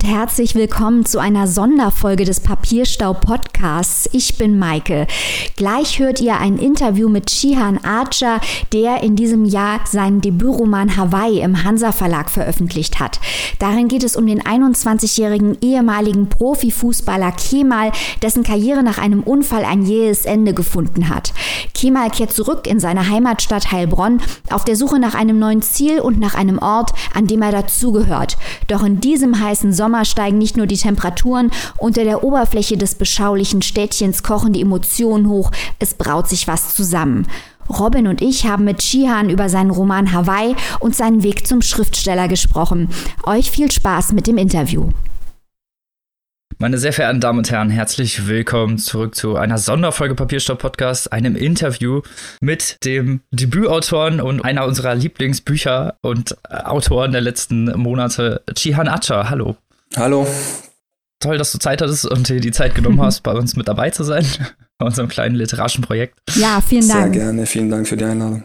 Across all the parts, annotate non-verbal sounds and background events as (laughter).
Und herzlich willkommen zu einer Sonderfolge des Papierstau Podcasts. Ich bin Maike. Gleich hört ihr ein Interview mit Shihan Archer, der in diesem Jahr seinen Debütroman Hawaii im Hansa Verlag veröffentlicht hat. Darin geht es um den 21-jährigen ehemaligen Profifußballer Kemal, dessen Karriere nach einem Unfall ein jähes Ende gefunden hat. Kemal kehrt zurück in seine Heimatstadt Heilbronn auf der Suche nach einem neuen Ziel und nach einem Ort, an dem er dazugehört. Doch in diesem heißen Sommer steigen nicht nur die Temperaturen, unter der Oberfläche des beschaulichen Städtchens kochen die Emotionen hoch, es braut sich was zusammen. Robin und ich haben mit Shihan über seinen Roman Hawaii und seinen Weg zum Schriftsteller gesprochen. Euch viel Spaß mit dem Interview. Meine sehr verehrten Damen und Herren, herzlich willkommen zurück zu einer Sonderfolge Papierstopp Podcast, einem Interview mit dem Debütautoren und einer unserer Lieblingsbücher und Autoren der letzten Monate, Chihan Acha. Hallo. Hallo. Toll, dass du Zeit hattest und dir die Zeit genommen (laughs) hast, bei uns mit dabei zu sein, (laughs) bei unserem kleinen literarischen Projekt. Ja, vielen Dank. Sehr gerne, vielen Dank für die Einladung.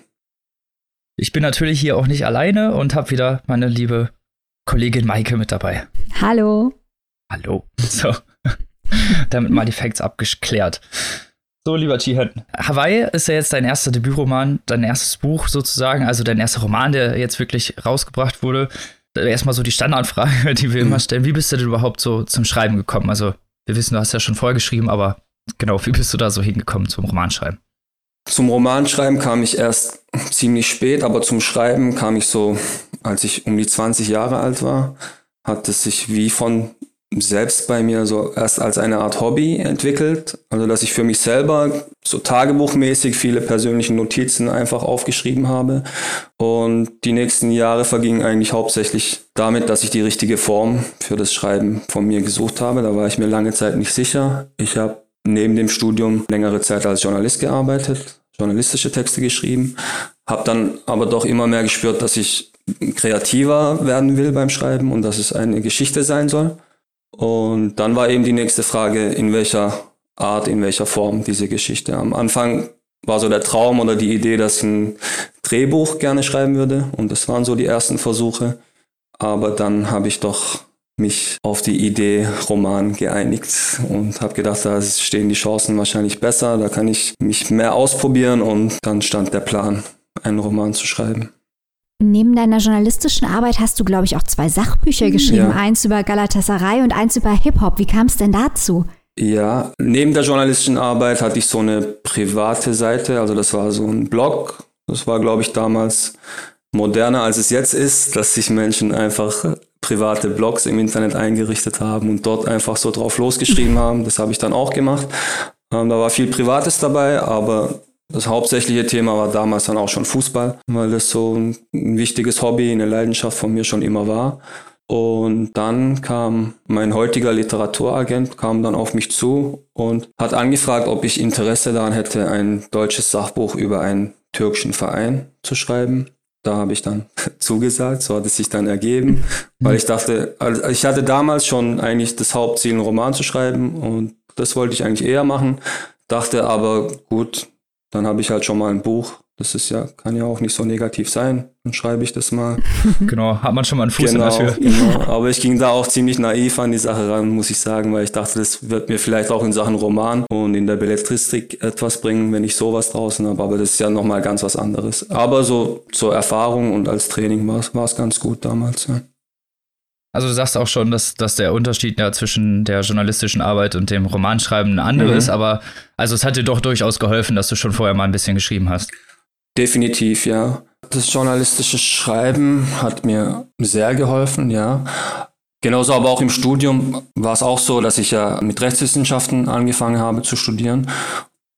Ich bin natürlich hier auch nicht alleine und habe wieder meine liebe Kollegin Maike mit dabei. Hallo. Hallo. (laughs) So. Damit mal die Facts abgeklärt. So, lieber Chihan. Hawaii ist ja jetzt dein erster Debütroman, dein erstes Buch sozusagen, also dein erster Roman, der jetzt wirklich rausgebracht wurde. Erstmal so die Standardfrage, (laughs) die wir mhm. immer stellen. Wie bist du denn überhaupt so zum Schreiben gekommen? Also, wir wissen, du hast ja schon vorgeschrieben, aber genau, wie bist du da so hingekommen zum Romanschreiben? Zum Romanschreiben kam ich erst (laughs) ziemlich spät, aber zum Schreiben kam ich so, als ich um die 20 Jahre alt war, hat es sich wie von selbst bei mir so erst als eine Art Hobby entwickelt. Also, dass ich für mich selber so tagebuchmäßig viele persönliche Notizen einfach aufgeschrieben habe. Und die nächsten Jahre vergingen eigentlich hauptsächlich damit, dass ich die richtige Form für das Schreiben von mir gesucht habe. Da war ich mir lange Zeit nicht sicher. Ich habe neben dem Studium längere Zeit als Journalist gearbeitet, journalistische Texte geschrieben, habe dann aber doch immer mehr gespürt, dass ich kreativer werden will beim Schreiben und dass es eine Geschichte sein soll. Und dann war eben die nächste Frage, in welcher Art, in welcher Form diese Geschichte. Am Anfang war so der Traum oder die Idee, dass ich ein Drehbuch gerne schreiben würde. Und das waren so die ersten Versuche. Aber dann habe ich doch mich auf die Idee Roman geeinigt und habe gedacht, da stehen die Chancen wahrscheinlich besser, da kann ich mich mehr ausprobieren und dann stand der Plan, einen Roman zu schreiben. Neben deiner journalistischen Arbeit hast du, glaube ich, auch zwei Sachbücher geschrieben. Ja. Eins über Galatasaray und eins über Hip-Hop. Wie kam es denn dazu? Ja, neben der journalistischen Arbeit hatte ich so eine private Seite. Also das war so ein Blog. Das war, glaube ich, damals moderner, als es jetzt ist, dass sich Menschen einfach private Blogs im Internet eingerichtet haben und dort einfach so drauf losgeschrieben (laughs) haben. Das habe ich dann auch gemacht. Ähm, da war viel Privates dabei, aber das hauptsächliche Thema war damals dann auch schon Fußball, weil das so ein wichtiges Hobby, eine Leidenschaft von mir schon immer war. Und dann kam mein heutiger Literaturagent, kam dann auf mich zu und hat angefragt, ob ich Interesse daran hätte, ein deutsches Sachbuch über einen türkischen Verein zu schreiben. Da habe ich dann (laughs) zugesagt, so hat es sich dann ergeben, weil ich dachte, also ich hatte damals schon eigentlich das Hauptziel, einen Roman zu schreiben und das wollte ich eigentlich eher machen, dachte aber, gut, dann habe ich halt schon mal ein Buch. Das ist ja, kann ja auch nicht so negativ sein. Dann schreibe ich das mal. (laughs) Genau, hat man schon mal einen Fuß genau, in der Tür. Genau. Aber ich ging da auch ziemlich naiv an die Sache ran, muss ich sagen, weil ich dachte, das wird mir vielleicht auch in Sachen Roman und in der Belletristik etwas bringen, wenn ich sowas draußen habe. Aber das ist ja nochmal ganz was anderes. Aber so zur Erfahrung und als Training war es ganz gut damals, ja. Also du sagst auch schon, dass, dass der Unterschied ja zwischen der journalistischen Arbeit und dem Romanschreiben ein anderer mhm. ist, aber also es hat dir doch durchaus geholfen, dass du schon vorher mal ein bisschen geschrieben hast. Definitiv, ja. Das journalistische Schreiben hat mir sehr geholfen, ja. Genauso aber auch im Studium war es auch so, dass ich ja mit Rechtswissenschaften angefangen habe zu studieren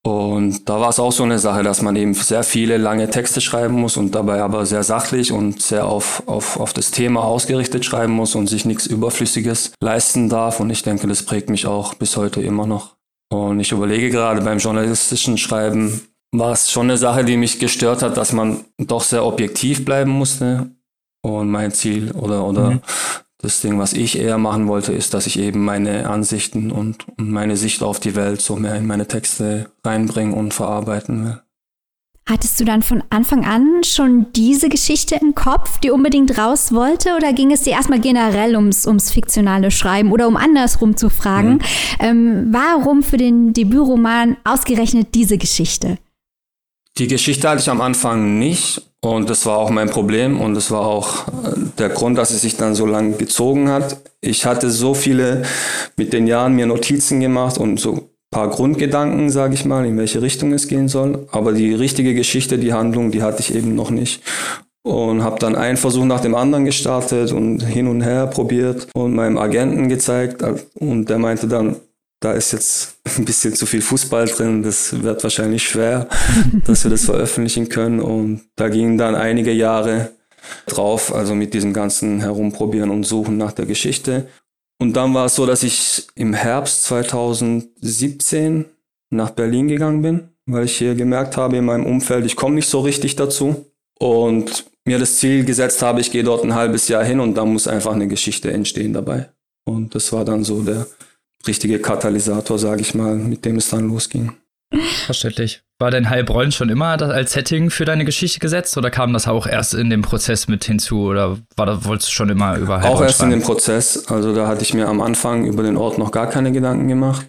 und da war es auch so eine Sache, dass man eben sehr viele lange Texte schreiben muss und dabei aber sehr sachlich und sehr auf, auf, auf das Thema ausgerichtet schreiben muss und sich nichts Überflüssiges leisten darf. Und ich denke, das prägt mich auch bis heute immer noch. Und ich überlege gerade beim journalistischen Schreiben, war es schon eine Sache, die mich gestört hat, dass man doch sehr objektiv bleiben musste. Und mein Ziel oder, oder mhm das Ding, was ich eher machen wollte, ist, dass ich eben meine Ansichten und, und meine Sicht auf die Welt so mehr in meine Texte reinbringen und verarbeiten will. Hattest du dann von Anfang an schon diese Geschichte im Kopf, die unbedingt raus wollte? Oder ging es dir erstmal generell ums, ums fiktionale Schreiben oder um andersrum zu fragen, mhm. ähm, warum für den Debütroman ausgerechnet diese Geschichte? Die Geschichte hatte ich am Anfang nicht und das war auch mein Problem und das war auch äh, der Grund, dass es sich dann so lange gezogen hat. Ich hatte so viele mit den Jahren mir Notizen gemacht und so paar Grundgedanken, sage ich mal, in welche Richtung es gehen soll. Aber die richtige Geschichte, die Handlung, die hatte ich eben noch nicht. Und habe dann einen Versuch nach dem anderen gestartet und hin und her probiert und meinem Agenten gezeigt. Und der meinte dann, da ist jetzt (laughs) ein bisschen zu viel Fußball drin, das wird wahrscheinlich schwer, (laughs) dass wir das veröffentlichen können. Und da gingen dann einige Jahre drauf, also mit diesem ganzen Herumprobieren und Suchen nach der Geschichte. Und dann war es so, dass ich im Herbst 2017 nach Berlin gegangen bin, weil ich hier gemerkt habe in meinem Umfeld, ich komme nicht so richtig dazu. Und mir das Ziel gesetzt habe, ich gehe dort ein halbes Jahr hin und dann muss einfach eine Geschichte entstehen dabei. Und das war dann so der richtige Katalysator, sage ich mal, mit dem es dann losging. Verständlich. War denn Heilbronn schon immer als Setting für deine Geschichte gesetzt oder kam das auch erst in dem Prozess mit hinzu oder war das, wolltest du schon immer über Heilbronn Auch erst schreiben? in dem Prozess. Also da hatte ich mir am Anfang über den Ort noch gar keine Gedanken gemacht.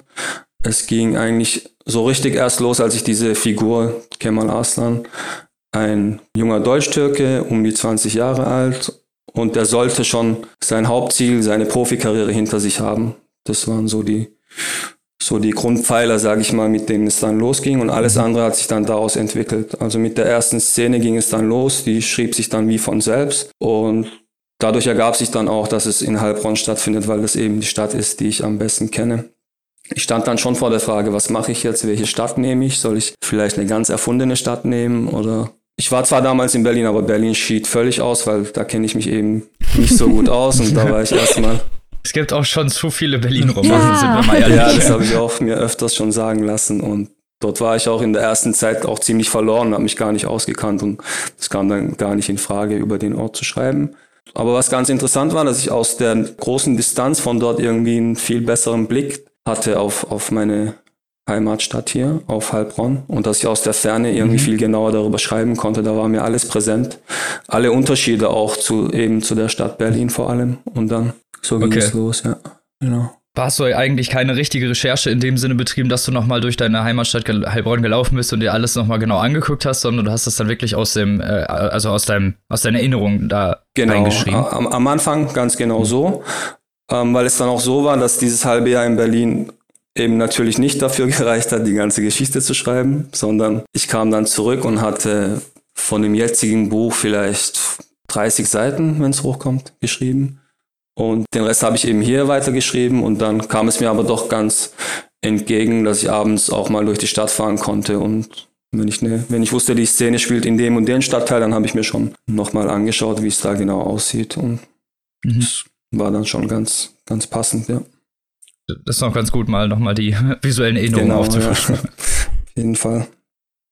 Es ging eigentlich so richtig erst los, als ich diese Figur Kemal Arslan, ein junger Deutsch-Türke, um die 20 Jahre alt, und der sollte schon sein Hauptziel, seine Profikarriere hinter sich haben. Das waren so die so die Grundpfeiler, sage ich mal, mit denen es dann losging und alles mhm. andere hat sich dann daraus entwickelt. Also mit der ersten Szene ging es dann los, die schrieb sich dann wie von selbst und dadurch ergab sich dann auch, dass es in Heilbronn stattfindet, weil das eben die Stadt ist, die ich am besten kenne. Ich stand dann schon vor der Frage, was mache ich jetzt, welche Stadt nehme ich? Soll ich vielleicht eine ganz erfundene Stadt nehmen oder ich war zwar damals in Berlin, aber Berlin schied völlig aus, weil da kenne ich mich eben nicht so gut aus und da war ich (laughs) erstmal es gibt auch schon zu viele Berlin-Romanzen, ja. Ja, das habe ich auch mir öfters schon sagen lassen und dort war ich auch in der ersten Zeit auch ziemlich verloren, habe mich gar nicht ausgekannt und es kam dann gar nicht in Frage, über den Ort zu schreiben. Aber was ganz interessant war, dass ich aus der großen Distanz von dort irgendwie einen viel besseren Blick hatte auf, auf meine Heimatstadt hier, auf Heilbronn und dass ich aus der Ferne irgendwie mhm. viel genauer darüber schreiben konnte. Da war mir alles präsent. Alle Unterschiede auch zu eben zu der Stadt Berlin vor allem. Und dann so ging okay. es los, ja. Genau. Hast du eigentlich keine richtige Recherche in dem Sinne betrieben, dass du nochmal durch deine Heimatstadt Heilbronn gelaufen bist und dir alles nochmal genau angeguckt hast, sondern du hast das dann wirklich aus dem, äh, also aus deinem, aus deiner Erinnerung da genau. eingeschrieben? Am, am Anfang ganz genau mhm. so, ähm, weil es dann auch so war, dass dieses halbe Jahr in Berlin eben natürlich nicht dafür (laughs) gereicht hat, die ganze Geschichte zu schreiben, sondern ich kam dann zurück und hatte von dem jetzigen Buch vielleicht 30 Seiten, wenn es hochkommt, geschrieben. Und den Rest habe ich eben hier weitergeschrieben und dann kam es mir aber doch ganz entgegen, dass ich abends auch mal durch die Stadt fahren konnte und wenn ich, ne, wenn ich wusste, die Szene spielt in dem und dem Stadtteil, dann habe ich mir schon nochmal angeschaut, wie es da genau aussieht und mhm. das war dann schon ganz, ganz passend, ja. Das ist noch ganz gut, mal nochmal die (laughs) visuellen Erinnerungen genau, aufzufrischen. Ja. (laughs) Auf jeden Fall.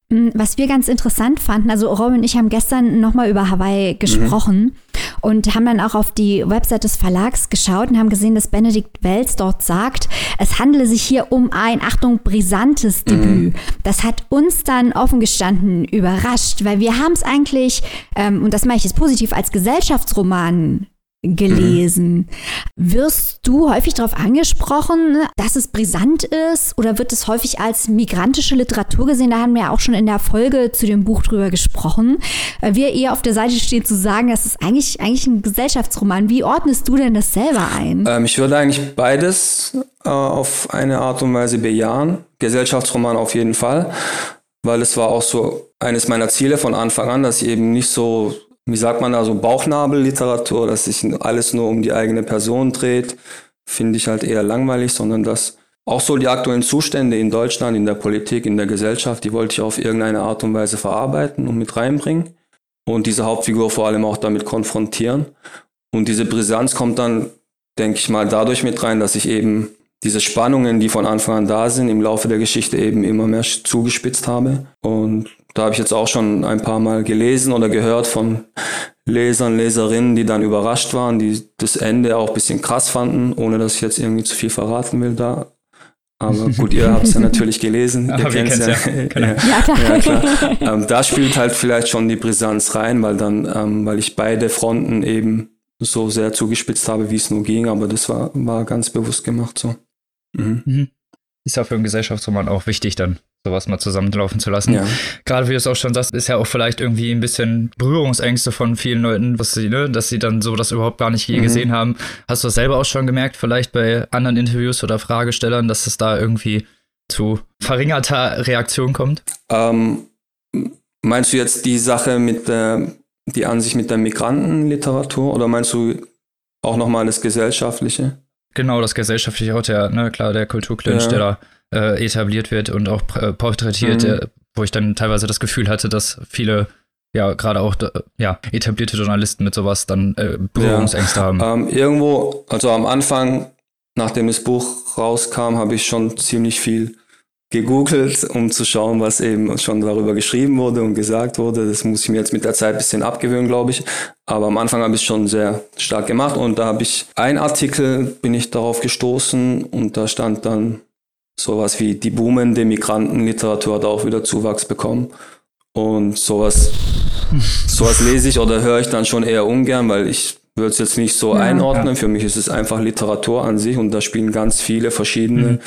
Mm, was wir ganz interessant fanden, also Robin und ich haben gestern nochmal über Hawaii gesprochen mhm. Und haben dann auch auf die Website des Verlags geschaut und haben gesehen, dass Benedikt Wells dort sagt, es handele sich hier um ein, Achtung, brisantes mhm. Debüt. Das hat uns dann offen gestanden überrascht, weil wir haben es eigentlich, ähm, und das mache ich jetzt positiv, als Gesellschaftsroman gelesen. Mhm. Wirst du häufig darauf angesprochen, dass es brisant ist oder wird es häufig als migrantische Literatur gesehen? Da haben wir ja auch schon in der Folge zu dem Buch drüber gesprochen. Weil wir eher auf der Seite stehen zu sagen, das ist eigentlich, eigentlich ein Gesellschaftsroman. Wie ordnest du denn das selber ein? Ähm, ich würde eigentlich beides äh, auf eine Art und Weise bejahen. Gesellschaftsroman auf jeden Fall, weil es war auch so eines meiner Ziele von Anfang an, dass ich eben nicht so wie sagt man da, so Bauchnabelliteratur, dass sich alles nur um die eigene Person dreht, finde ich halt eher langweilig, sondern dass auch so die aktuellen Zustände in Deutschland, in der Politik, in der Gesellschaft, die wollte ich auf irgendeine Art und Weise verarbeiten und mit reinbringen und diese Hauptfigur vor allem auch damit konfrontieren. Und diese Brisanz kommt dann, denke ich mal, dadurch mit rein, dass ich eben diese Spannungen, die von Anfang an da sind, im Laufe der Geschichte eben immer mehr zugespitzt habe. Und da habe ich jetzt auch schon ein paar Mal gelesen oder gehört von Lesern, Leserinnen, die dann überrascht waren, die das Ende auch ein bisschen krass fanden, ohne dass ich jetzt irgendwie zu viel verraten will da. Aber (laughs) gut, ihr habt es ja natürlich gelesen. ihr kennt es ja. (laughs) Genau. ja, klar. Ja, klar. (laughs) Ähm, da spielt halt vielleicht schon die Brisanz rein, weil dann, ähm, weil ich beide Fronten eben so sehr zugespitzt habe, wie es nur ging, aber das war, war ganz bewusst gemacht so. Mhm. Mhm. Ist ja für einen Gesellschaftsroman auch wichtig, dann sowas mal zusammenlaufen zu lassen. Ja. Gerade wie du es auch schon sagst, ist ja auch vielleicht irgendwie ein bisschen Berührungsängste von vielen Leuten, was sie, ne, dass sie dann so das überhaupt gar nicht je mhm. gesehen haben. Hast du das selber auch schon gemerkt, vielleicht bei anderen Interviews oder Fragestellern, dass es da irgendwie zu verringerter Reaktion kommt? Ähm, meinst du jetzt die Sache mit der die Ansicht mit der Migrantenliteratur oder meinst du auch nochmal das Gesellschaftliche? Genau, das Gesellschaftliche auch der, ne, klar, der Kulturclinch, ja. der da äh, etabliert wird und auch äh, porträtiert, mhm. der, wo ich dann teilweise das Gefühl hatte, dass viele ja, gerade auch ja, etablierte Journalisten mit sowas dann äh, Berührungsängste ja. haben. Ähm, irgendwo, also am Anfang, nachdem das Buch rauskam, habe ich schon ziemlich viel gegoogelt, um zu schauen, was eben schon darüber geschrieben wurde und gesagt wurde. Das muss ich mir jetzt mit der Zeit ein bisschen abgewöhnen, glaube ich. Aber am Anfang habe ich es schon sehr stark gemacht und da habe ich ein Artikel, bin ich darauf gestoßen und da stand dann sowas wie die boomende Migrantenliteratur hat auch wieder Zuwachs bekommen. Und sowas, sowas lese ich oder höre ich dann schon eher ungern, weil ich würde es jetzt nicht so ja, einordnen. Ja. Für mich ist es einfach Literatur an sich und da spielen ganz viele verschiedene mhm.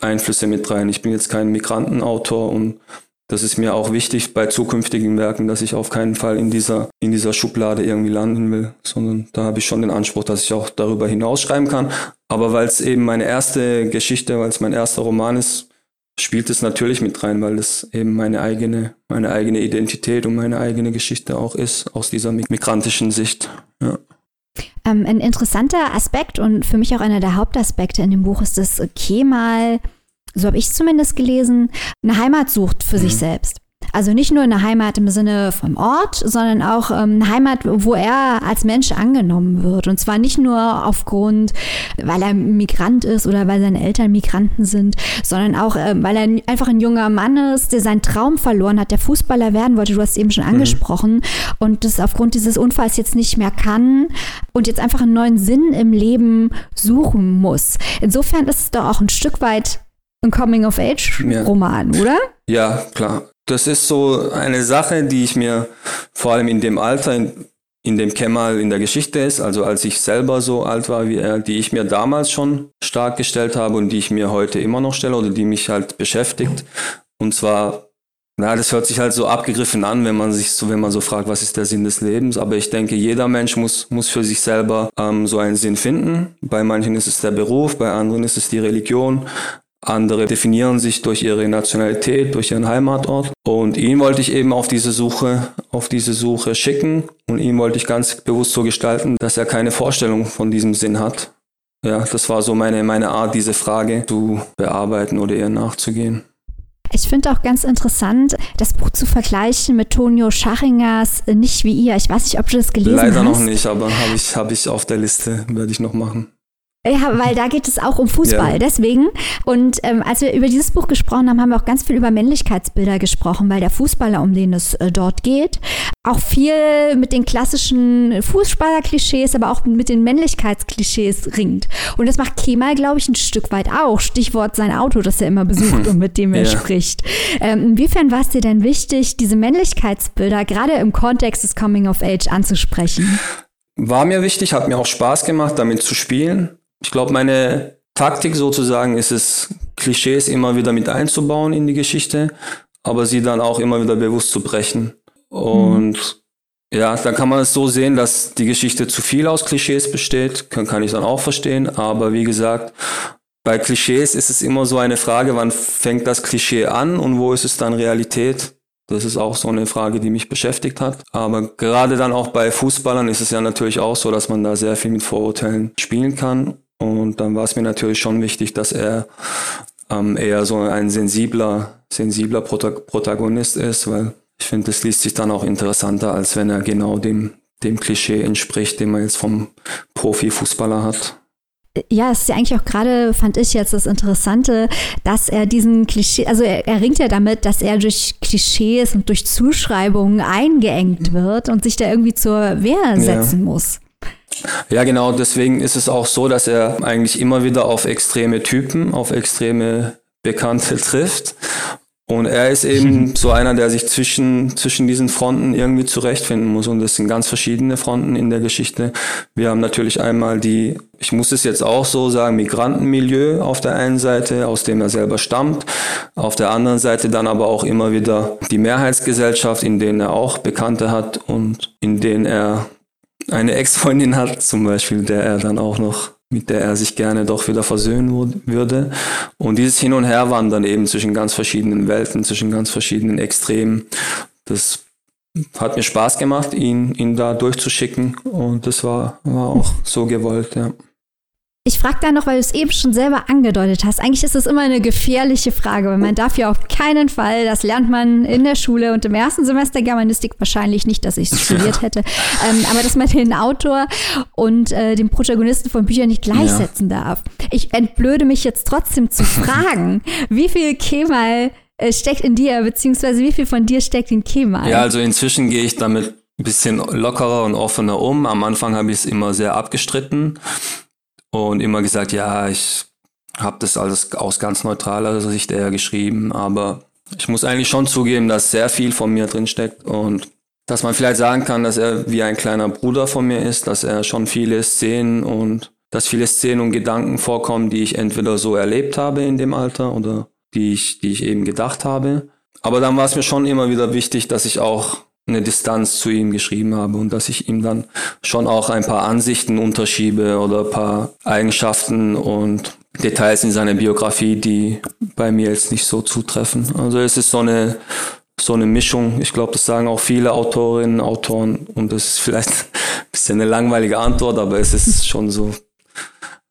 Einflüsse mit rein. Ich bin jetzt kein Migrantenautor und das ist mir auch wichtig bei zukünftigen Werken, dass ich auf keinen Fall in dieser, in dieser Schublade irgendwie landen will, sondern da habe ich schon den Anspruch, dass ich auch darüber hinausschreiben kann. Aber weil es eben meine erste Geschichte, weil es mein erster Roman ist, spielt es natürlich mit rein, weil es eben meine eigene, meine eigene Identität und meine eigene Geschichte auch ist, aus dieser migrantischen Sicht. Ja. Ähm, ein interessanter Aspekt und für mich auch einer der Hauptaspekte in dem Buch ist, dass Kemal, so habe ich es zumindest gelesen, eine Heimat sucht für mhm. sich selbst. Also nicht nur eine Heimat im Sinne vom Ort, sondern auch ähm, eine Heimat, wo er als Mensch angenommen wird. Und zwar nicht nur aufgrund, weil er Migrant ist oder weil seine Eltern Migranten sind, sondern auch, äh, weil er einfach ein junger Mann ist, der seinen Traum verloren hat, der Fußballer werden wollte. Du hast es eben schon mhm. angesprochen. Mhm. Und das aufgrund dieses Unfalls jetzt nicht mehr kann und jetzt einfach einen neuen Sinn im Leben suchen muss. Insofern ist es doch auch ein Stück weit ein Coming-of-Age-Roman, ja. oder? Ja, klar das ist so eine Sache, die ich mir vor allem in dem Alter, in, in dem Kemal in der Geschichte ist, also als ich selber so alt war wie er, die ich mir damals schon stark gestellt habe und die ich mir heute immer noch stelle oder die mich halt beschäftigt. Und zwar, na, das hört sich halt so abgegriffen an, wenn man sich so, wenn man so fragt, was ist der Sinn des Lebens. Aber ich denke, jeder Mensch muss, muss für sich selber ähm, so einen Sinn finden. Bei manchen ist es der Beruf, bei anderen ist es die Religion. Andere definieren sich durch ihre Nationalität, durch ihren Heimatort. Und ihn wollte ich eben auf diese Suche, auf diese Suche schicken. Und ihn wollte ich ganz bewusst so gestalten, dass er keine Vorstellung von diesem Sinn hat. Ja, das war so meine, meine Art, diese Frage zu bearbeiten oder ihr nachzugehen. Ich finde auch ganz interessant, das Buch zu vergleichen mit Tonio Schachingers Nicht wie ihr. Ich weiß nicht, ob du das gelesen Leider hast. Leider noch nicht, aber habe ich, hab ich auf der Liste, werde ich noch machen. Ja, weil da geht es auch um Fußball, ja. deswegen. Und ähm, als wir über dieses Buch gesprochen haben, haben wir auch ganz viel über Männlichkeitsbilder gesprochen, weil der Fußballer, um den es äh, dort geht, auch viel mit den klassischen Fußballer-Klischees, aber auch mit den Männlichkeitsklischees ringt. Und das macht Kemal, glaube ich, ein Stück weit auch. Stichwort sein Auto, das er immer besucht (laughs) und mit dem er ja. spricht. Ähm, inwiefern war es dir denn wichtig, diese Männlichkeitsbilder gerade im Kontext des Coming of Age anzusprechen? War mir wichtig, hat mir auch Spaß gemacht, damit zu spielen. Ich glaube, meine Taktik sozusagen ist es, Klischees immer wieder mit einzubauen in die Geschichte, aber sie dann auch immer wieder bewusst zu brechen. Und mhm. ja, dann kann man es so sehen, dass die Geschichte zu viel aus Klischees besteht, kann, kann ich dann auch verstehen. Aber wie gesagt, bei Klischees ist es immer so eine Frage, wann fängt das Klischee an und wo ist es dann Realität? Das ist auch so eine Frage, die mich beschäftigt hat. Aber gerade dann auch bei Fußballern ist es ja natürlich auch so, dass man da sehr viel mit Vorurteilen spielen kann. Und dann war es mir natürlich schon wichtig, dass er ähm, eher so ein sensibler, sensibler Protagonist ist, weil ich finde, das liest sich dann auch interessanter, als wenn er genau dem, dem Klischee entspricht, den man jetzt vom Profifußballer hat. Ja, es ist ja eigentlich auch gerade, fand ich jetzt das Interessante, dass er diesen Klischee, also er, er ringt ja damit, dass er durch Klischees und durch Zuschreibungen eingeengt wird und sich da irgendwie zur Wehr setzen ja. muss. Ja, genau. Deswegen ist es auch so, dass er eigentlich immer wieder auf extreme Typen, auf extreme Bekannte (laughs) trifft. Und er ist eben (laughs) so einer, der sich zwischen, zwischen diesen Fronten irgendwie zurechtfinden muss. Und das sind ganz verschiedene Fronten in der Geschichte. Wir haben natürlich einmal die, ich muss es jetzt auch so sagen, Migrantenmilieu auf der einen Seite, aus dem er selber stammt. Auf der anderen Seite dann aber auch immer wieder die Mehrheitsgesellschaft, in denen er auch Bekannte hat und in denen er eine Ex-Freundin hat, zum Beispiel, der er dann auch noch mit der er sich gerne doch wieder versöhnen würde. Und dieses Hin und Her wandern eben zwischen ganz verschiedenen Welten, zwischen ganz verschiedenen Extremen, das hat mir Spaß gemacht, ihn, ihn da durchzuschicken und das war, war auch so gewollt, ja. Ich frage da noch, weil du es eben schon selber angedeutet hast. Eigentlich ist es immer eine gefährliche Frage, weil man darf ja auf keinen Fall, das lernt man in der Schule und im ersten Semester Germanistik wahrscheinlich nicht, dass ich es studiert (laughs) hätte, ähm, aber dass man den Autor und äh, den Protagonisten von Büchern nicht gleichsetzen ja. darf. Ich entblöde mich jetzt trotzdem zu (laughs) fragen, wie viel Kemal äh, steckt in dir, beziehungsweise wie viel von dir steckt in Kemal? Ja, also inzwischen gehe ich damit ein bisschen lockerer und offener um. Am Anfang habe ich es immer sehr abgestritten und immer gesagt, ja, ich habe das alles aus ganz neutraler Sicht eher geschrieben, aber ich muss eigentlich schon zugeben, dass sehr viel von mir drinsteckt und dass man vielleicht sagen kann, dass er wie ein kleiner Bruder von mir ist, dass er schon viele Szenen und dass viele Szenen und Gedanken vorkommen, die ich entweder so erlebt habe in dem Alter oder die ich, die ich eben gedacht habe. Aber dann war es mir schon immer wieder wichtig, dass ich auch eine Distanz zu ihm geschrieben habe und dass ich ihm dann schon auch ein paar Ansichten unterschiebe oder ein paar Eigenschaften und Details in seiner Biografie, die bei mir jetzt nicht so zutreffen. Also es ist so eine so eine Mischung. Ich glaube, das sagen auch viele Autorinnen, Autoren und das ist vielleicht (laughs) ein bisschen eine langweilige Antwort, aber es ist schon so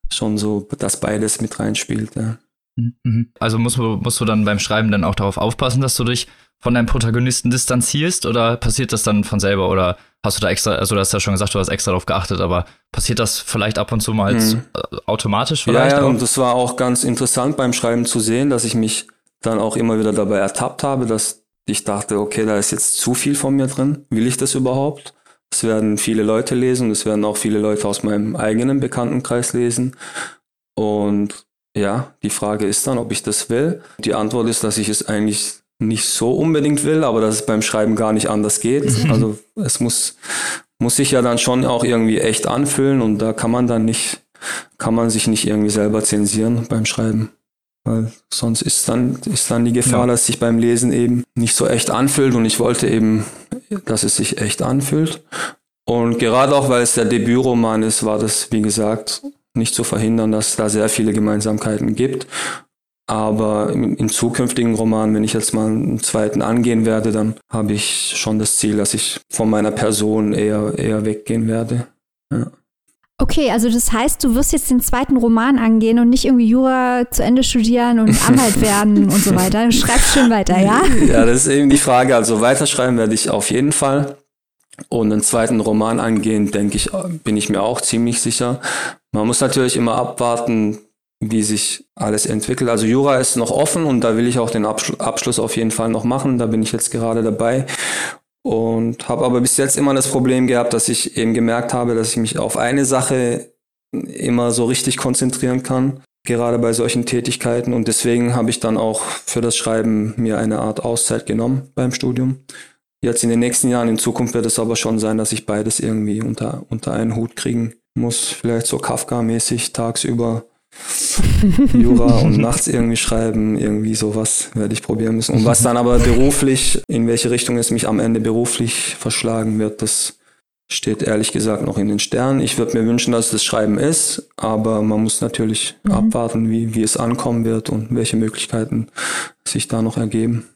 schon so, dass beides mit reinspielt. Ja. Mhm. Also musst du, musst du dann beim Schreiben dann auch darauf aufpassen, dass du dich von deinem Protagonisten distanzierst oder passiert das dann von selber oder hast du da extra, also du hast ja schon gesagt, du hast extra darauf geachtet, aber passiert das vielleicht ab und zu mal hm. automatisch vielleicht? Ja, ja, und das war auch ganz interessant beim Schreiben zu sehen, dass ich mich dann auch immer wieder dabei ertappt habe, dass ich dachte, okay, da ist jetzt zu viel von mir drin. Will ich das überhaupt? Es werden viele Leute lesen, es werden auch viele Leute aus meinem eigenen Bekanntenkreis lesen. Und ja, die Frage ist dann, ob ich das will. Die Antwort ist, dass ich es eigentlich nicht so unbedingt will, aber dass es beim Schreiben gar nicht anders geht. Mhm. Also es muss, muss sich ja dann schon auch irgendwie echt anfühlen und da kann man dann nicht, kann man sich nicht irgendwie selber zensieren beim Schreiben. Weil sonst ist dann, ist dann die Gefahr, ja. dass sich beim Lesen eben nicht so echt anfühlt und ich wollte eben, dass es sich echt anfühlt. Und gerade auch, weil es der Debütroman ist, war das, wie gesagt, nicht zu verhindern, dass es da sehr viele Gemeinsamkeiten gibt. Aber in, in, zukünftigen Romanen, wenn ich jetzt mal einen zweiten angehen werde, dann habe ich schon das Ziel, dass ich von meiner Person eher, eher weggehen werde. Ja. Okay, also das heißt, du wirst jetzt den zweiten Roman angehen und nicht irgendwie Jura zu Ende studieren und Anwalt (laughs) werden und so weiter. Du schreibst schön weiter, ja? Ja, das ist eben die Frage. Also weiterschreiben werde ich auf jeden Fall. Und einen zweiten Roman angehen, denke ich, bin ich mir auch ziemlich sicher. Man muss natürlich immer abwarten, wie sich alles entwickelt. Also Jura ist noch offen und da will ich auch den Abschluss auf jeden Fall noch machen. Da bin ich jetzt gerade dabei und habe aber bis jetzt immer das Problem gehabt, dass ich eben gemerkt habe, dass ich mich auf eine Sache immer so richtig konzentrieren kann, gerade bei solchen Tätigkeiten. Und deswegen habe ich dann auch für das Schreiben mir eine Art Auszeit genommen beim Studium. Jetzt in den nächsten Jahren, in Zukunft wird es aber schon sein, dass ich beides irgendwie unter, unter einen Hut kriegen muss. Vielleicht so Kafka-mäßig tagsüber (laughs) Jura und nachts irgendwie schreiben, irgendwie sowas werde ich probieren müssen. Und was dann aber beruflich, in welche Richtung es mich am Ende beruflich verschlagen wird, das steht ehrlich gesagt noch in den Sternen. Ich würde mir wünschen, dass es das Schreiben ist, aber man muss natürlich mhm. abwarten, wie, wie es ankommen wird und welche Möglichkeiten sich da noch ergeben.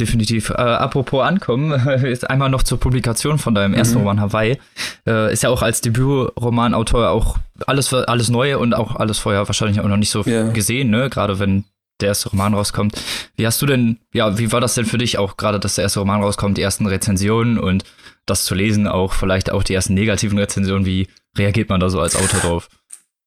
Definitiv. Äh, apropos Ankommen, (laughs) ist einmal noch zur Publikation von deinem ersten mhm. Roman Hawaii. Äh, ist ja auch als Debütromanautor auch alles, alles Neue und auch alles vorher wahrscheinlich auch noch nicht so yeah. gesehen, ne? Gerade wenn der erste Roman rauskommt. Wie hast du denn, ja, wie war das denn für dich auch gerade, dass der erste Roman rauskommt, die ersten Rezensionen und das zu lesen, auch vielleicht auch die ersten negativen Rezensionen, wie reagiert man da so als Autor drauf?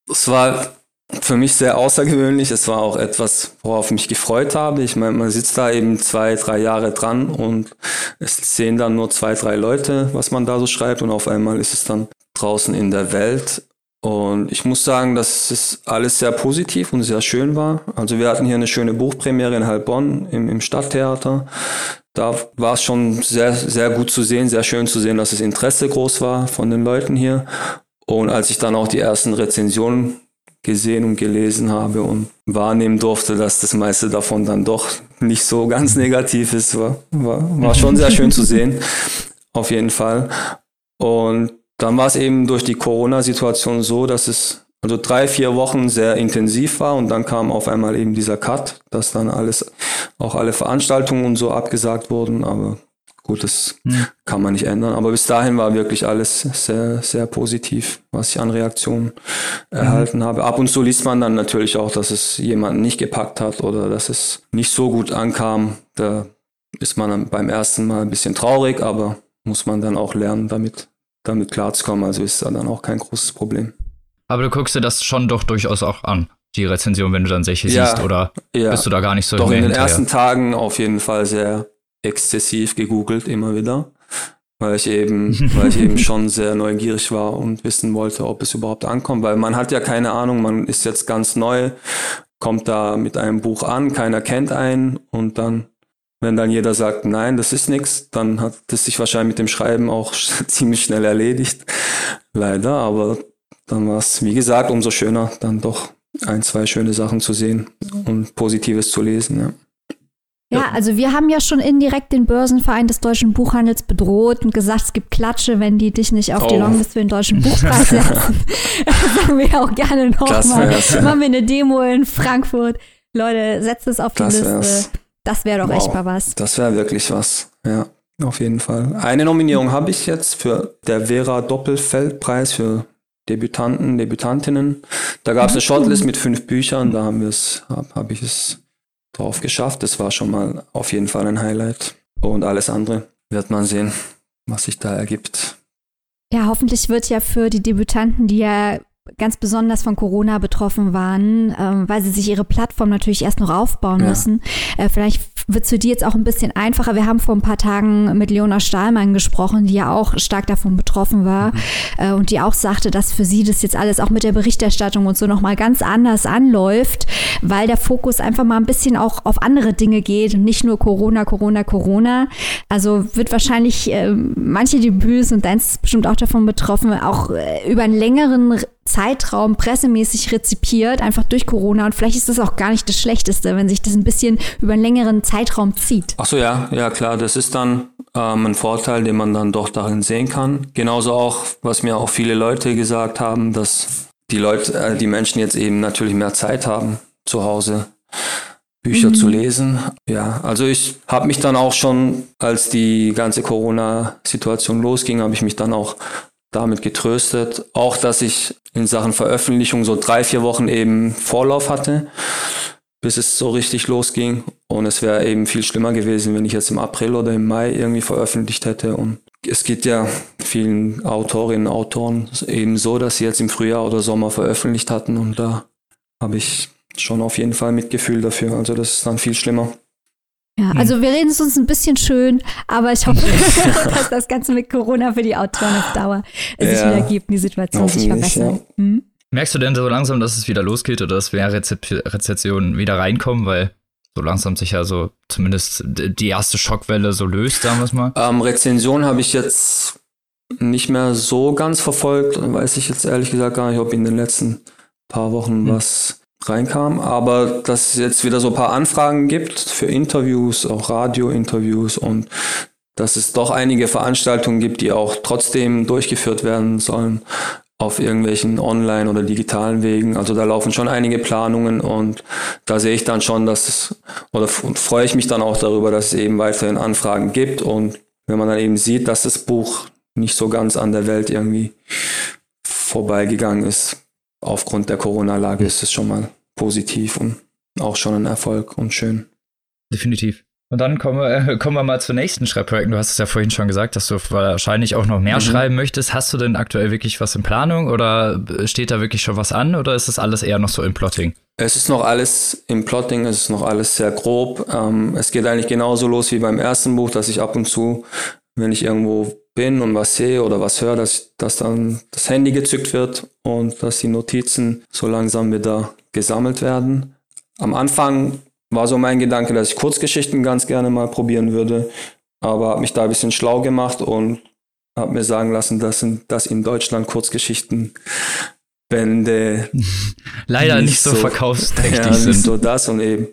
Es war für mich sehr außergewöhnlich. Es war auch etwas, worauf ich mich gefreut habe. Ich meine, man sitzt da eben zwei, drei Jahre dran und es sehen dann nur zwei, drei Leute, was man da so schreibt und auf einmal ist es dann draußen in der Welt. Und ich muss sagen, dass es alles sehr positiv und sehr schön war. Also wir hatten hier eine schöne Buchpremiere in Heilbronn im, im Stadttheater. Da war es schon sehr, sehr gut zu sehen, sehr schön zu sehen, dass das Interesse groß war von den Leuten hier. Und als ich dann auch die ersten Rezensionen gesehen und gelesen habe und wahrnehmen durfte, dass das meiste davon dann doch nicht so ganz (laughs) negativ ist, war, war, war schon sehr schön zu sehen. Auf jeden Fall. Und dann war es eben durch die Corona-Situation so, dass es also drei, vier Wochen sehr intensiv war und dann kam auf einmal eben dieser Cut, dass dann alles, auch alle Veranstaltungen und so abgesagt wurden. Aber gut, das hm. kann man nicht ändern. Aber bis dahin war wirklich alles sehr, sehr positiv, was ich an Reaktionen mhm. erhalten habe. Ab und zu liest man dann natürlich auch, dass es jemanden nicht gepackt hat oder dass es nicht so gut ankam. Da ist man beim ersten Mal ein bisschen traurig, aber muss man dann auch lernen, damit damit klarzukommen. Also ist da dann auch kein großes Problem. Aber du guckst dir das schon doch durchaus auch an, die Rezension, wenn du dann solche ja, siehst, oder ja. bist du da gar nicht so Doch in den ersten Tagen auf jeden Fall sehr exzessiv gegoogelt, immer wieder. Weil ich eben, (laughs) weil ich eben schon sehr neugierig war und wissen wollte, ob es überhaupt ankommt. Weil man hat ja keine Ahnung, man ist jetzt ganz neu, kommt da mit einem Buch an, keiner kennt einen und dann wenn dann jeder sagt, nein, das ist nichts, dann hat es sich wahrscheinlich mit dem Schreiben auch (laughs) ziemlich schnell erledigt. Leider, aber dann war es, wie gesagt, umso schöner, dann doch ein, zwei schöne Sachen zu sehen und Positives zu lesen. Ja. Ja, also wir haben ja schon indirekt den Börsenverein des deutschen Buchhandels bedroht und gesagt, es gibt Klatsche, wenn die dich nicht auf oh. die Longlist für den deutschen (laughs) Buchpreis setzen. (laughs) das sagen wir auch gerne nochmal. Ja. Machen wir eine Demo in Frankfurt. Leute, setzt es auf die das Liste. Wär's. Das wäre doch wow, echt mal was. Das wäre wirklich was, ja, auf jeden Fall. Eine Nominierung habe ich jetzt für der Vera Doppelfeldpreis für Debütanten, Debütantinnen. Da gab es eine Shortlist mit fünf Büchern, da haben wir es, habe hab ich es drauf geschafft. Das war schon mal auf jeden Fall ein Highlight. Und alles andere wird man sehen, was sich da ergibt. Ja, hoffentlich wird ja für die Debütanten, die ja ganz besonders von Corona betroffen waren, ähm, weil sie sich ihre Plattform natürlich erst noch aufbauen ja. müssen. Äh, vielleicht wird es für die jetzt auch ein bisschen einfacher. Wir haben vor ein paar Tagen mit Leona Stahlmann gesprochen, die ja auch stark davon betroffen war mhm. äh, und die auch sagte, dass für sie das jetzt alles auch mit der Berichterstattung und so nochmal ganz anders anläuft, weil der Fokus einfach mal ein bisschen auch auf andere Dinge geht und nicht nur Corona, Corona, Corona. Also wird wahrscheinlich äh, manche Debüts und deins ist bestimmt auch davon betroffen, auch äh, über einen längeren Zeitraum pressemäßig rezipiert, einfach durch Corona. Und vielleicht ist das auch gar nicht das Schlechteste, wenn sich das ein bisschen über einen längeren Zeitraum zieht. Ach so, ja, ja klar, das ist dann ähm, ein Vorteil, den man dann doch darin sehen kann. Genauso auch, was mir auch viele Leute gesagt haben, dass die Leute, äh, die Menschen jetzt eben natürlich mehr Zeit haben zu Hause. Bücher mhm. zu lesen. Ja, also ich habe mich dann auch schon, als die ganze Corona-Situation losging, habe ich mich dann auch damit getröstet. Auch, dass ich in Sachen Veröffentlichung so drei, vier Wochen eben Vorlauf hatte, bis es so richtig losging. Und es wäre eben viel schlimmer gewesen, wenn ich jetzt im April oder im Mai irgendwie veröffentlicht hätte. Und es geht ja vielen Autorinnen und Autoren eben so, dass sie jetzt im Frühjahr oder Sommer veröffentlicht hatten. Und da habe ich schon auf jeden Fall Mitgefühl dafür. Also das ist dann viel schlimmer. Ja, hm. also wir reden es uns ein bisschen schön, aber ich hoffe, (laughs) (laughs) dass das Ganze mit Corona für die Autoren auf Dauer ja, sich wieder gibt, die Situation sich verbessert. Ja. Hm? Merkst du denn so langsam, dass es wieder losgeht oder dass mehr Rezep Rezessionen wieder reinkommen, weil so langsam sich ja so zumindest die erste Schockwelle so löst, sagen wir es mal? Ähm, Rezension habe ich jetzt nicht mehr so ganz verfolgt, weiß ich jetzt ehrlich gesagt gar nicht, ob in den letzten paar Wochen hm. was reinkam, aber dass es jetzt wieder so ein paar Anfragen gibt für Interviews, auch Radiointerviews und dass es doch einige Veranstaltungen gibt, die auch trotzdem durchgeführt werden sollen auf irgendwelchen online oder digitalen Wegen. Also da laufen schon einige Planungen und da sehe ich dann schon, dass es, oder freue ich mich dann auch darüber, dass es eben weiterhin Anfragen gibt und wenn man dann eben sieht, dass das Buch nicht so ganz an der Welt irgendwie vorbeigegangen ist, aufgrund der Corona-Lage ist es schon mal positiv und auch schon ein Erfolg und schön. Definitiv. Und dann kommen wir, äh, kommen wir mal zur nächsten Schreibprojekten. Du hast es ja vorhin schon gesagt, dass du wahrscheinlich auch noch mehr mhm. schreiben möchtest. Hast du denn aktuell wirklich was in Planung oder steht da wirklich schon was an oder ist das alles eher noch so im Plotting? Es ist noch alles im Plotting, es ist noch alles sehr grob. Ähm, es geht eigentlich genauso los wie beim ersten Buch, dass ich ab und zu, wenn ich irgendwo bin und was sehe oder was höre, dass, dass dann das Handy gezückt wird und dass die Notizen so langsam wieder gesammelt werden. Am Anfang war so mein Gedanke, dass ich Kurzgeschichten ganz gerne mal probieren würde, aber habe mich da ein bisschen schlau gemacht und habe mir sagen lassen, dass, dass in Deutschland Kurzgeschichten Bände (laughs) leider nicht, nicht so, so verkaufsträchtig (laughs) ja, sind. so das und eben.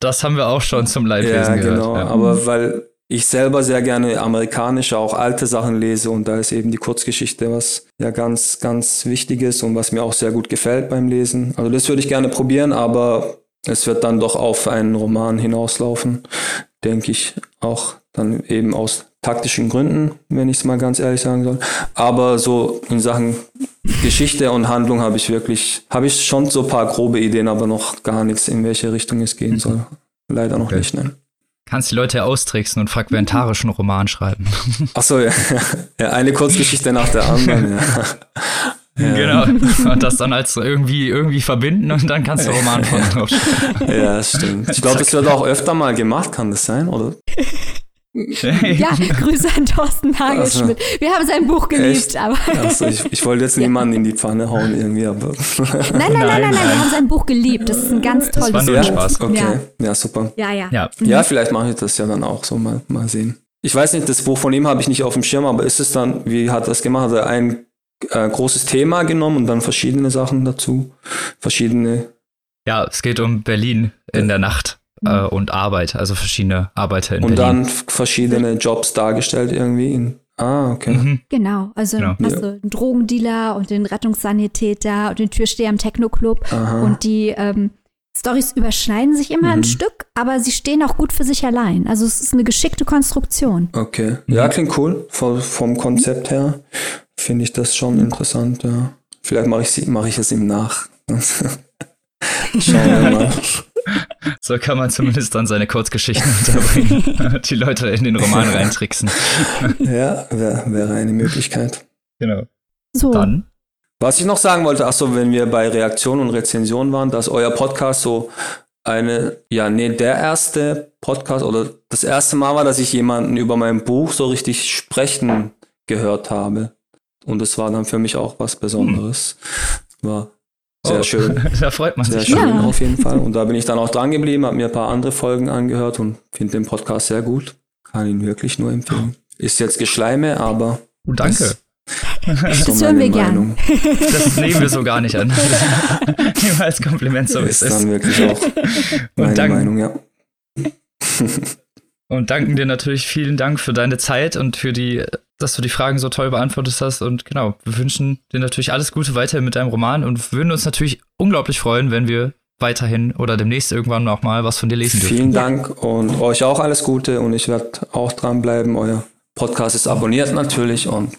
Das haben wir auch schon zum Leidwesen ja, gehört. Genau, ja. aber weil ich selber sehr gerne amerikanische, auch alte Sachen lese und da ist eben die Kurzgeschichte was ja ganz, ganz wichtig ist und was mir auch sehr gut gefällt beim Lesen. Also das würde ich gerne probieren, aber es wird dann doch auf einen Roman hinauslaufen, denke ich, auch dann eben aus taktischen Gründen, wenn ich es mal ganz ehrlich sagen soll. Aber so in Sachen Geschichte und Handlung habe ich wirklich, habe ich schon so ein paar grobe Ideen, aber noch gar nichts, in welche Richtung es gehen soll. Leider noch okay. nicht, nein. Kannst die Leute austricksen und fragmentarischen Roman schreiben. (laughs) Ach so, ja. ja. Eine Kurzgeschichte nach der anderen, ja. Ja. (laughs) Genau. Und das dann als irgendwie, irgendwie verbinden und dann kannst du Roman von drauf (laughs) Ja, das stimmt. Ich glaube, das wird auch öfter mal gemacht, kann das sein, oder? Ja, (laughs) Grüße an Thorsten Hagelschmidt. Also, wir haben sein Buch geliebt, aber. Also ich, ich wollte jetzt (laughs) niemanden in die Pfanne hauen irgendwie, aber. (laughs) nein, nein, nein, nein, nein, wir haben sein Buch geliebt. Das ist ein ganz tolles das war nur Buch. Spaß. Okay, ja. ja, super. Ja, ja. Ja, mhm. ja vielleicht mache ich das ja dann auch so mal, mal sehen. Ich weiß nicht, das Buch von ihm habe ich nicht auf dem Schirm, aber ist es dann, wie hat er das gemacht? Hat er ein äh, großes Thema genommen und dann verschiedene Sachen dazu? Verschiedene. Ja, es geht um Berlin in der Nacht äh, und Arbeit, also verschiedene Arbeiter in und Berlin. Und dann verschiedene Jobs dargestellt irgendwie. In, ah, okay. Mhm. Genau, also genau. hast du einen Drogendealer und den Rettungssanitäter und den Türsteher im Techno-Club und die ähm, Stories überschneiden sich immer mhm. ein Stück, aber sie stehen auch gut für sich allein. Also es ist eine geschickte Konstruktion. Okay, ja, klingt cool vom, vom Konzept her. Finde ich das schon interessant, ja. Vielleicht mache ich, mach ich es ihm nach. (laughs) Schauen wir mal. (laughs) (laughs) So kann man zumindest dann seine Kurzgeschichten unterbringen. Die Leute in den Roman reintricksen. (laughs) Ja, wäre wär eine Möglichkeit. Genau. So. Dann. Was ich noch sagen wollte, ach so, wenn wir bei Reaktion und Rezension waren, dass euer Podcast so eine, ja, nee, der erste Podcast oder das erste Mal war, dass ich jemanden über mein Buch so richtig sprechen gehört habe. Und es war dann für mich auch was Besonderes. War sehr oh. schön. (laughs) da freut man sehr sich. Sehr schön ja. auf jeden Fall. Und da bin ich dann auch dran geblieben, habe mir ein paar andere Folgen angehört und finde den Podcast sehr gut. Kann ihn wirklich nur empfehlen. Ist jetzt Geschleime, aber. Oh, danke. Das, (laughs) das hören wir gern. Das nehmen wir so gar nicht an. (laughs) Nehmen als Kompliment so, wie es ist. Ist dann wirklich auch meine dank, Meinung, ja. und danken dir natürlich vielen Dank für deine Zeit und für die dass du die Fragen so toll beantwortet hast. Und genau, wir wünschen dir natürlich alles Gute weiter mit deinem Roman und würden uns natürlich unglaublich freuen, wenn wir weiterhin oder demnächst irgendwann noch mal was von dir lesen dürfen. Vielen Dank und euch auch alles Gute und ich werde auch dranbleiben. Euer Podcast ist abonniert natürlich und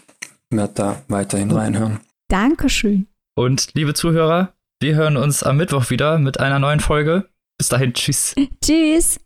werde da weiterhin reinhören. Dankeschön. Und liebe Zuhörer, wir hören uns am Mittwoch wieder mit einer neuen Folge. Bis dahin, tschüss. (laughs) Tschüss.